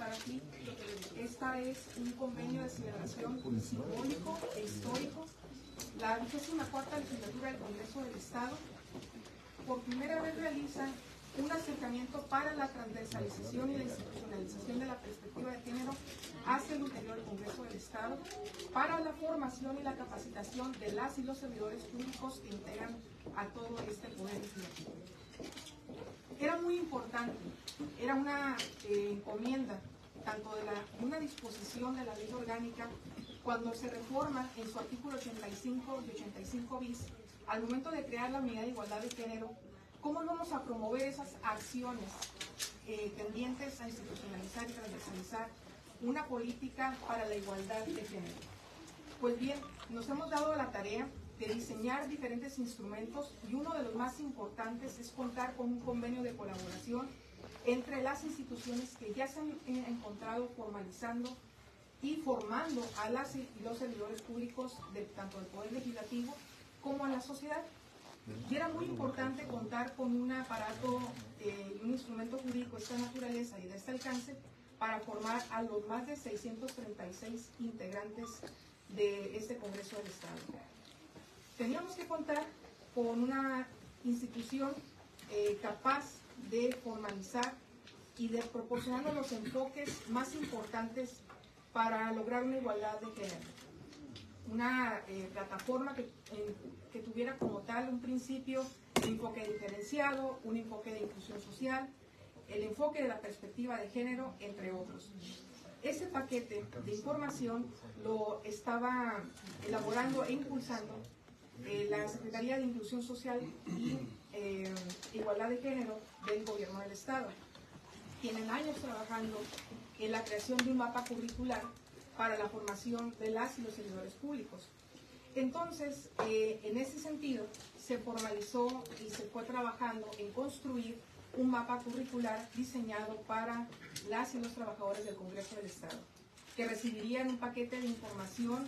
estar aquí. Esta es un convenio de celebración simbólico e histórico. La 24 legislatura del Congreso del Estado por primera vez realiza un acercamiento para la transversalización y la institucionalización de la perspectiva de género hacia el interior del Congreso del Estado, para la formación y la capacitación de las y los servidores públicos que integran a todo este poder legislativo. Era muy importante, era una eh, encomienda, tanto de la, una disposición de la ley orgánica, cuando se reforma en su artículo 85 y 85 bis, al momento de crear la unidad de igualdad de género, ¿Cómo vamos a promover esas acciones eh, tendientes a institucionalizar y transversalizar una política para la igualdad de género? Pues bien, nos hemos dado la tarea de diseñar diferentes instrumentos y uno de los más importantes es contar con un convenio de colaboración entre las instituciones que ya se han encontrado formalizando y formando a los servidores públicos de, tanto del Poder Legislativo como a la sociedad. Y era muy importante contar con un aparato, eh, un instrumento jurídico de esta naturaleza y de este alcance para formar a los más de 636 integrantes de este Congreso del Estado. Teníamos que contar con una institución eh, capaz de formalizar y de proporcionar los enfoques más importantes para lograr una igualdad de género una eh, plataforma que, que, tuviera como tal un principio un enfoque diferenciado, un enfoque de inclusión social, el enfoque de la perspectiva de género, entre otros. Ese paquete de información lo estaba elaborando e impulsando eh, la Secretaría de Inclusión Social y eh, Igualdad de Género del Gobierno del Estado. Tienen años trabajando en la creación de un mapa curricular para la formación de las y los servidores públicos. Entonces, eh, en ese sentido, se formalizó y se fue trabajando en construir un mapa curricular diseñado para las y los trabajadores del Congreso del Estado, que recibirían un paquete de información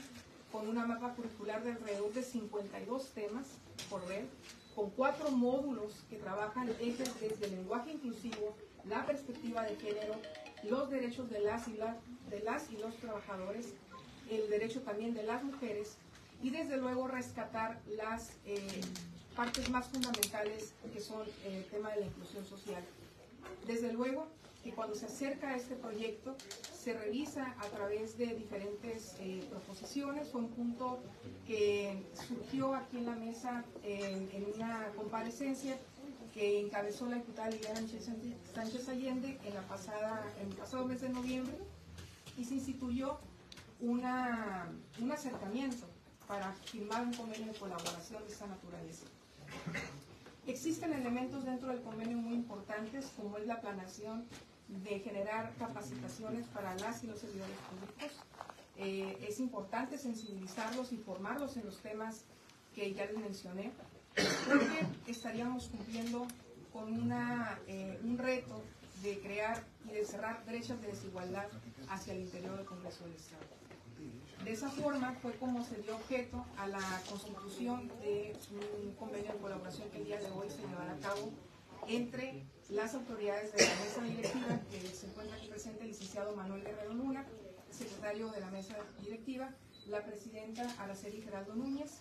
con una mapa curricular de alrededor de 52 temas por ver, con cuatro módulos que trabajan ejes desde el lenguaje inclusivo, la perspectiva de género, los derechos de las y, de las y los trabajadores, el derecho también de las mujeres y desde luego rescatar las eh, partes más fundamentales que son el tema de la inclusión social. Desde luego que cuando se acerca a este proyecto se revisa a través de diferentes eh, proposiciones. Fue un punto que surgió aquí en la mesa en, una comparecencia que encabezó la diputada Liliana Sánchez Allende en, la pasada, en el pasado mes de noviembre y se instituyó una, un acercamiento para firmar un convenio de colaboración de esta naturaleza. Existen elementos dentro del convenio muy importantes como es la planeación de generar capacitaciones para las y los servidores públicos. Eh, es importante sensibilizarlos y formarlos en los temas que ya les mencioné porque estaríamos cumpliendo con una, eh, un reto de crear y de cerrar brechas de desigualdad hacia el interior del Congreso del Estado. De esa forma fue como se dio objeto a la constitución de un convenio de colaboración que el día de hoy se llevará a cabo entre las autoridades de la mesa directiva, que se encuentra aquí presente el licenciado Manuel Guerrero Luna, secretario de la mesa directiva, la presidenta Araceli Geraldo Núñez,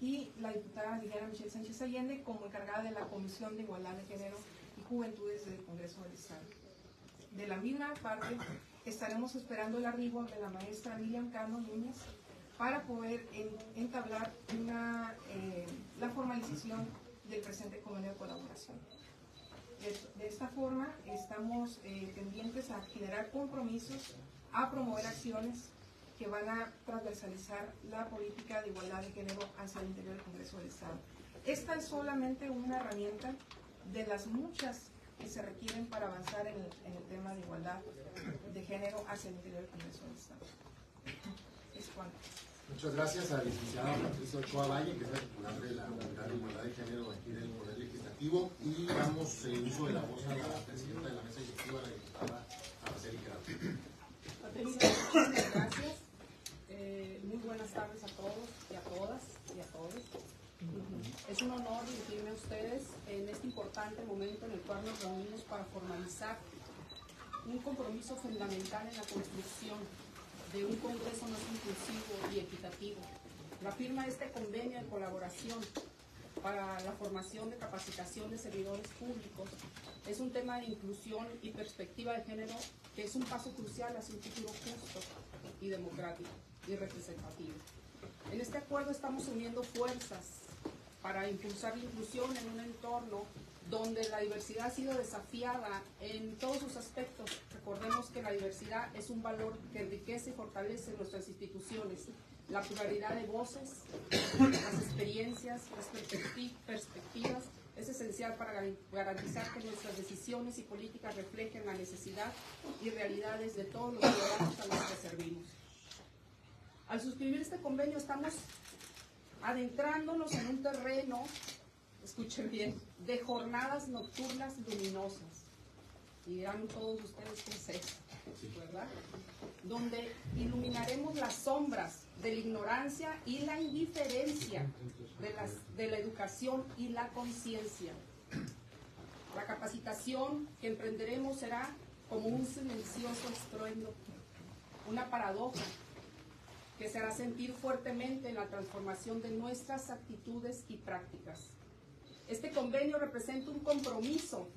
y la diputada Liliana Michelle Sánchez Allende como encargada de la Comisión de Igualdad de Género y Juventudes del Congreso del Estado. De la misma parte, estaremos esperando el arribo de la maestra Miriam Cano Núñez para poder entablar eh, la formalización del presente convenio de colaboración. De, esta forma, estamos eh, pendientes a generar compromisos, a promover acciones que van a transversalizar la política de igualdad de género hacia el interior del Congreso del Estado. Esta es solamente una herramienta de las muchas que se requieren para avanzar en el, tema de igualdad de género hacia el interior del Congreso del Estado. Es cuanto. Muchas gracias a la licenciada Patricia Ochoa Valle, que es la titular de la Unidad de Igualdad de Género aquí del Poder Legislativo, y damos el uso de la voz a la presidenta de la mesa directiva, la diputada Araceli Muchas gracias. Eh, muy buenas tardes a todos y a todas y a todos. Es un honor dirigirme a ustedes en este importante momento en el cual nos reunimos para formalizar un compromiso fundamental en la construcción de un Congreso más inclusivo y equitativo. La firma de este convenio de colaboración para la formación de capacitación de servidores públicos es un tema de inclusión y perspectiva de género que es un paso crucial hacia un futuro justo y democrático y representativo. En este acuerdo estamos uniendo fuerzas para impulsar la inclusión en un entorno donde la diversidad ha sido desafiada en todos sus aspectos. Recordemos que la diversidad es un valor que enriquece y fortalece nuestras instituciones. La pluralidad de voces, las experiencias, las perspectivas es esencial para garantizar que nuestras decisiones y políticas reflejen la necesidad y realidades de todos los ciudadanos a los que servimos. Al suscribir este convenio estamos adentrándonos en un terreno, escuchen bien, de jornadas nocturnas luminosas. Y dirán todos ustedes qué es ¿verdad? Donde iluminaremos las sombras de la ignorancia y la indiferencia de, de la educación y la conciencia. La capacitación que emprenderemos será como un silencioso estruendo, una paradoja que se hará sentir fuertemente en la transformación de nuestras actitudes y prácticas. Este convenio representa un compromiso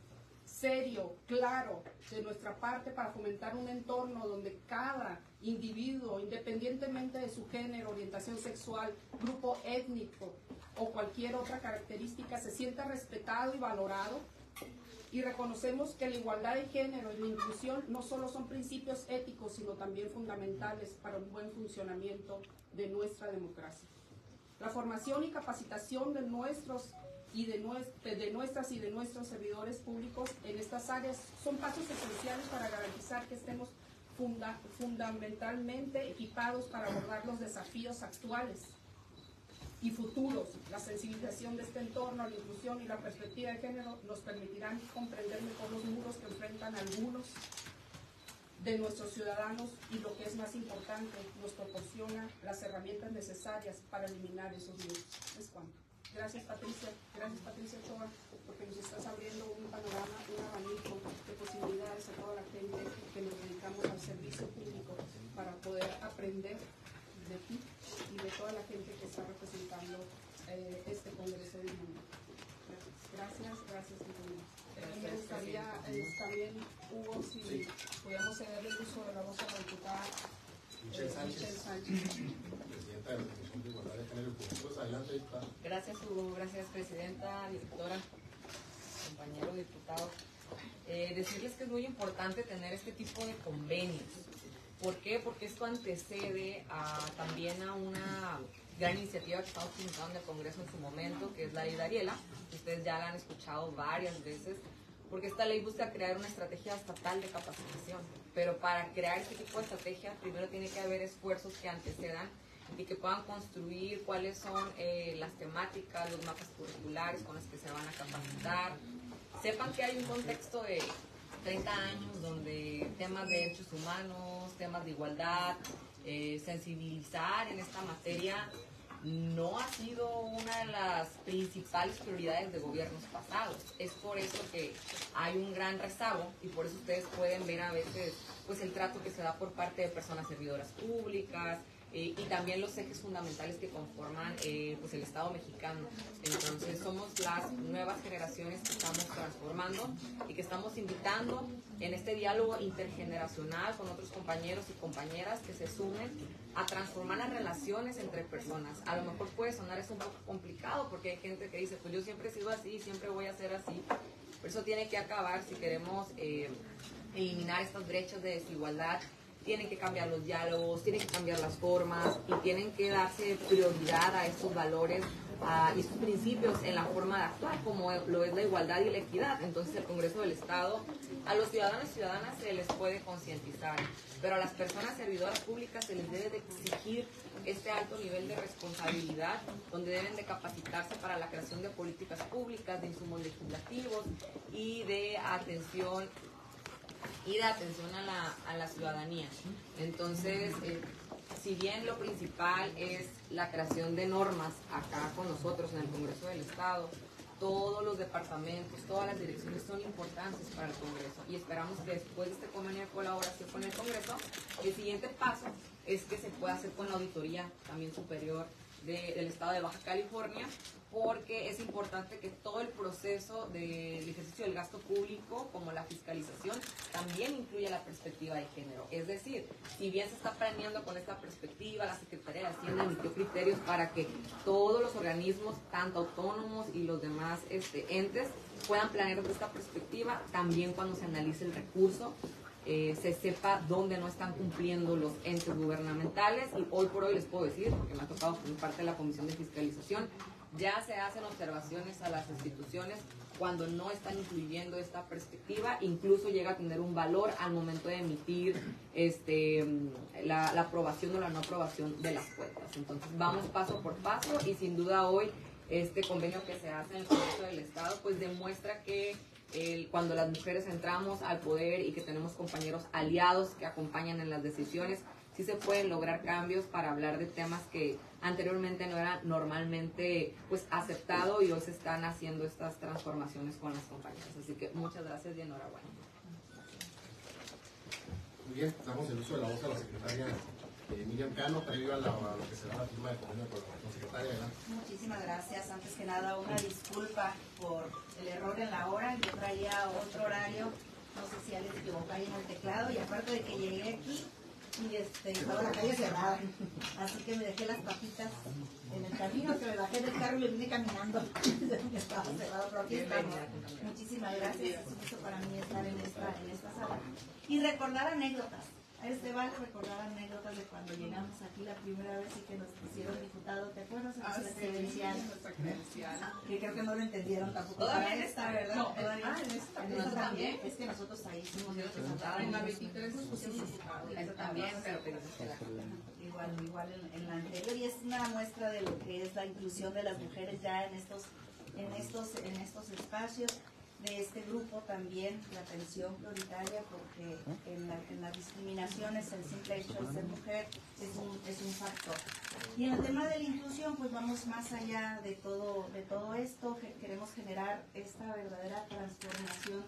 serio, claro, de nuestra parte para fomentar un entorno donde cada individuo, independientemente de su género, orientación sexual, grupo étnico o cualquier otra característica, se sienta respetado y valorado y reconocemos que la igualdad de género y la inclusión no solo son principios éticos, sino también fundamentales para un buen funcionamiento de nuestra democracia. La formación y capacitación de nuestros y de, de, nuestras y de nuestros servidores públicos en estas áreas son pasos esenciales para garantizar que estemos fundamentalmente equipados para abordar los desafíos actuales y futuros. La sensibilización de este entorno, la inclusión y la perspectiva de género nos permitirán comprender mejor los muros que enfrentan algunos de nuestros ciudadanos y lo que es más importante, nos proporciona las herramientas necesarias para eliminar esos muros. Es cuanto. Gracias Patricia, gracias Patricia Choa, porque nos estás abriendo un panorama, un abanico de posibilidades a toda la gente que nos dedicamos al servicio público para poder aprender de ti y de toda la gente que está representando eh, este Congreso del Mundo. Gracias, gracias, gracias Me gustaría eh, también, Hugo, si pudiéramos cederle el uso de la voz a la diputada Michelle Sánchez, presidenta de la Comisión de Igualdad. de Género pues Gracias, Hugo. Gracias, presidenta, directora, compañero diputado. Eh, decirles que es muy importante tener este tipo de convenios ¿Por qué? Porque esto antecede a, también a una gran iniciativa que estamos presentando en el Congreso en su momento, que es la ley Dariela. Ustedes ya la han escuchado varias veces, porque esta ley busca crear una estrategia estatal de capacitación. Pero para crear este tipo de estrategia, primero tiene que haber esfuerzos que antecedan y que puedan construir cuáles son eh, las temáticas, los mapas curriculares con los que se van a capacitar. Sepan que hay un contexto de 30 años donde temas de derechos humanos, temas de igualdad, eh, sensibilizar en esta materia no ha sido una de las principales prioridades de gobiernos pasados. Es por eso que hay un gran rezago y por eso ustedes pueden ver a veces pues el trato que se da por parte de personas servidoras públicas, eh, y también los ejes fundamentales que conforman eh, pues el Estado mexicano. Entonces somos las nuevas generaciones que estamos transformando y que estamos invitando en este diálogo intergeneracional con otros compañeros y compañeras que se sumen a transformar las relaciones entre personas. A lo mejor puede sonar eso un poco complicado porque hay gente que dice, pues yo siempre he sido así, siempre voy a ser así. Por eso tiene que acabar si queremos eh, eliminar estas brechas de desigualdad tienen que cambiar los diálogos, tienen que cambiar las formas y tienen que darse prioridad a estos valores y estos principios en la forma de actuar, como lo es la igualdad y la equidad. Entonces el Congreso del Estado, a los ciudadanos y ciudadanas se les puede concientizar, pero a las personas servidoras públicas se les debe de exigir este alto nivel de responsabilidad, donde deben de capacitarse para la creación de políticas públicas, de insumos legislativos y de atención y de atención a la, a la ciudadanía. Entonces, eh, si bien lo principal es la creación de normas acá con nosotros en el Congreso del Estado, todos los departamentos, todas las direcciones son importantes para el Congreso y esperamos que después de este convenio de colaboración con el Congreso, el siguiente paso es que se pueda hacer con la auditoría también superior del Estado de Baja California porque es importante que todo el proceso del ejercicio del gasto público, como la fiscalización, también incluya la perspectiva de género. Es decir, si bien se está planeando con esta perspectiva, la Secretaría de Hacienda emitió criterios para que todos los organismos, tanto autónomos y los demás este, entes, puedan planear desde esta perspectiva, también cuando se analice el recurso, eh, se sepa dónde no están cumpliendo los entes gubernamentales y hoy por hoy les puedo decir, porque me ha tocado formar parte de la Comisión de Fiscalización, ya se hacen observaciones a las instituciones cuando no están incluyendo esta perspectiva, incluso llega a tener un valor al momento de emitir este, la, aprobación o la no aprobación de las cuentas. Entonces vamos paso por paso y sin duda hoy este convenio que se hace en el Congreso del Estado pues demuestra que cuando las mujeres entramos al poder y que tenemos compañeros aliados que acompañan en las decisiones, sí se pueden lograr cambios para hablar de temas que anteriormente no eran normalmente pues aceptado y hoy se están haciendo estas transformaciones con las compañías. Así que muchas gracias y enhorabuena. Muy bien, damos el uso de la voz a la secretaria eh, Miriam Cano, previo a, lo que será la firma de convenio con la secretaria. Muchísimas gracias. Antes que nada, una disculpa por el error en la hora. Yo traía otro horario, no sé si alguien se equivocó ahí en el teclado y aparte de que llegué aquí, y este, estaba la calle cerrada. Así que me dejé las papitas en el camino, que me bajé del carro y me vine caminando. estaba cerrado, pero aquí estamos. Muchísimas gracias, es un gusto para mí estar en esta, en esta sala. Y recordar anécdotas este vale recordar anécdotas de cuando llegamos aquí la primera vez y que nos pusieron diputado, ¿te acuerdas? Ah, nuestra credencial. Que creo que no lo entendieron tampoco. Todavía en esta, ¿verdad? No, todavía. Ah, en esta. En esta también. Es que nosotros ahí hicimos diputado. En la 23 nos pusimos diputado. Eso también, pero Igual, igual en, en la anterior. Y es una muestra de lo que es la inclusión de las mujeres ya en estos, en estos, en estos espacios de este grupo también la atención prioritaria porque en, la, en las discriminaciones el simple hecho de ser mujer es un, es un factor. Y en el tema de la inclusión pues vamos más allá de todo, de todo esto, que queremos generar esta verdadera transformación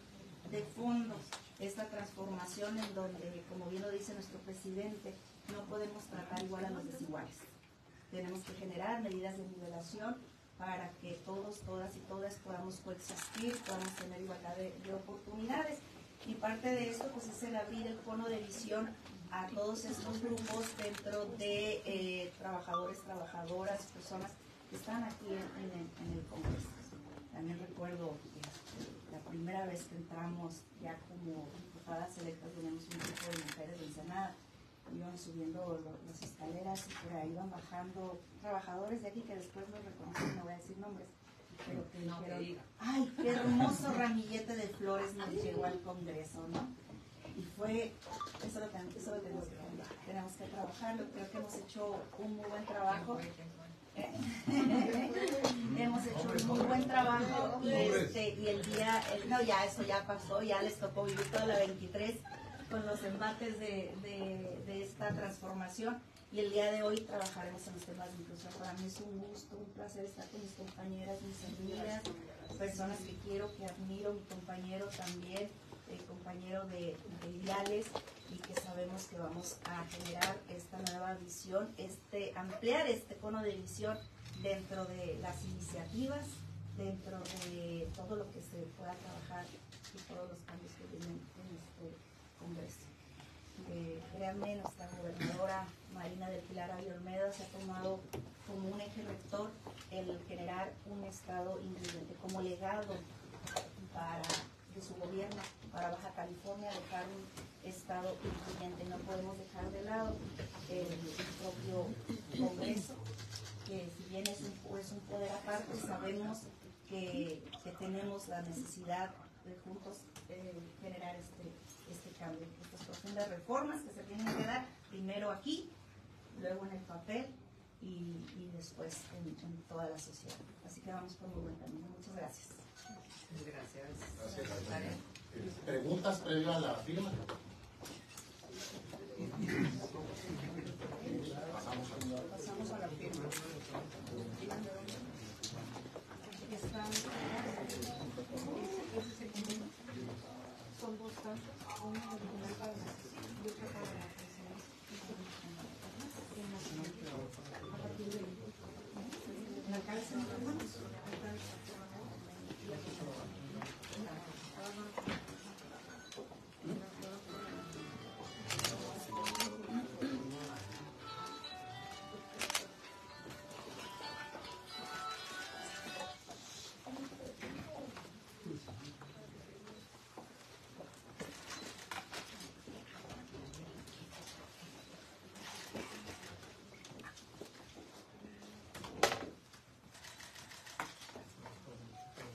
de fondos, esta transformación en donde, como bien lo dice nuestro presidente, no podemos tratar igual a los desiguales. Tenemos que generar medidas de nivelación para que todos, todas y todas podamos coexistir, podamos tener igualdad de, oportunidades. Y parte de esto pues es el abrir el cono de visión a todos estos grupos dentro de eh, trabajadores, trabajadoras, personas que están aquí en, el, Congreso. También recuerdo que la primera vez que entramos ya como diputadas electas tenemos un grupo de mujeres del Senado iban subiendo las escaleras y por ahí iban bajando trabajadores de aquí que después no reconocen, no voy a decir nombres, pero que dijeron, ay, qué hermoso ramillete de flores nos llegó al Congreso, ¿no? Y fue, eso lo, tenemos, eso lo tenemos que cambiar, tenemos que trabajarlo, creo que hemos hecho un muy buen trabajo. hemos hecho un muy buen trabajo y, este, y el día, no, ya eso ya pasó, ya les tocó vivir toda la 23 con los embates de, de, esta transformación y el día de hoy trabajaremos en los temas de inclusión. Para mí es un gusto, un placer estar con mis compañeras, mis amigas, personas que quiero, que admiro, mi compañero también, el compañero de, de ideales y que sabemos que vamos a generar esta nueva visión, este ampliar este cono de visión dentro de las iniciativas, dentro de todo lo que se pueda trabajar y todos los cambios que vienen en este Congreso. Eh, créanme, nuestra gobernadora Marina del Pilar Avi Olmedo se ha tomado como un eje rector el generar un Estado incluyente, como legado de su gobierno para Baja California, dejar un Estado incluyente. No podemos dejar de lado el, propio Congreso, que si bien es un, es un poder aparte, sabemos que, que, tenemos la necesidad de juntos eh, generar este este cambio, estas profundas reformas que se tienen que dar primero aquí, luego en el papel y, y después en, en, toda la sociedad. Así que vamos por muy buen camino. Muchas gracias. Gracias. gracias ¿Preguntas previo a la firma? Pasamos a, Pasamos a la firma. Son dos tantos, Gracias.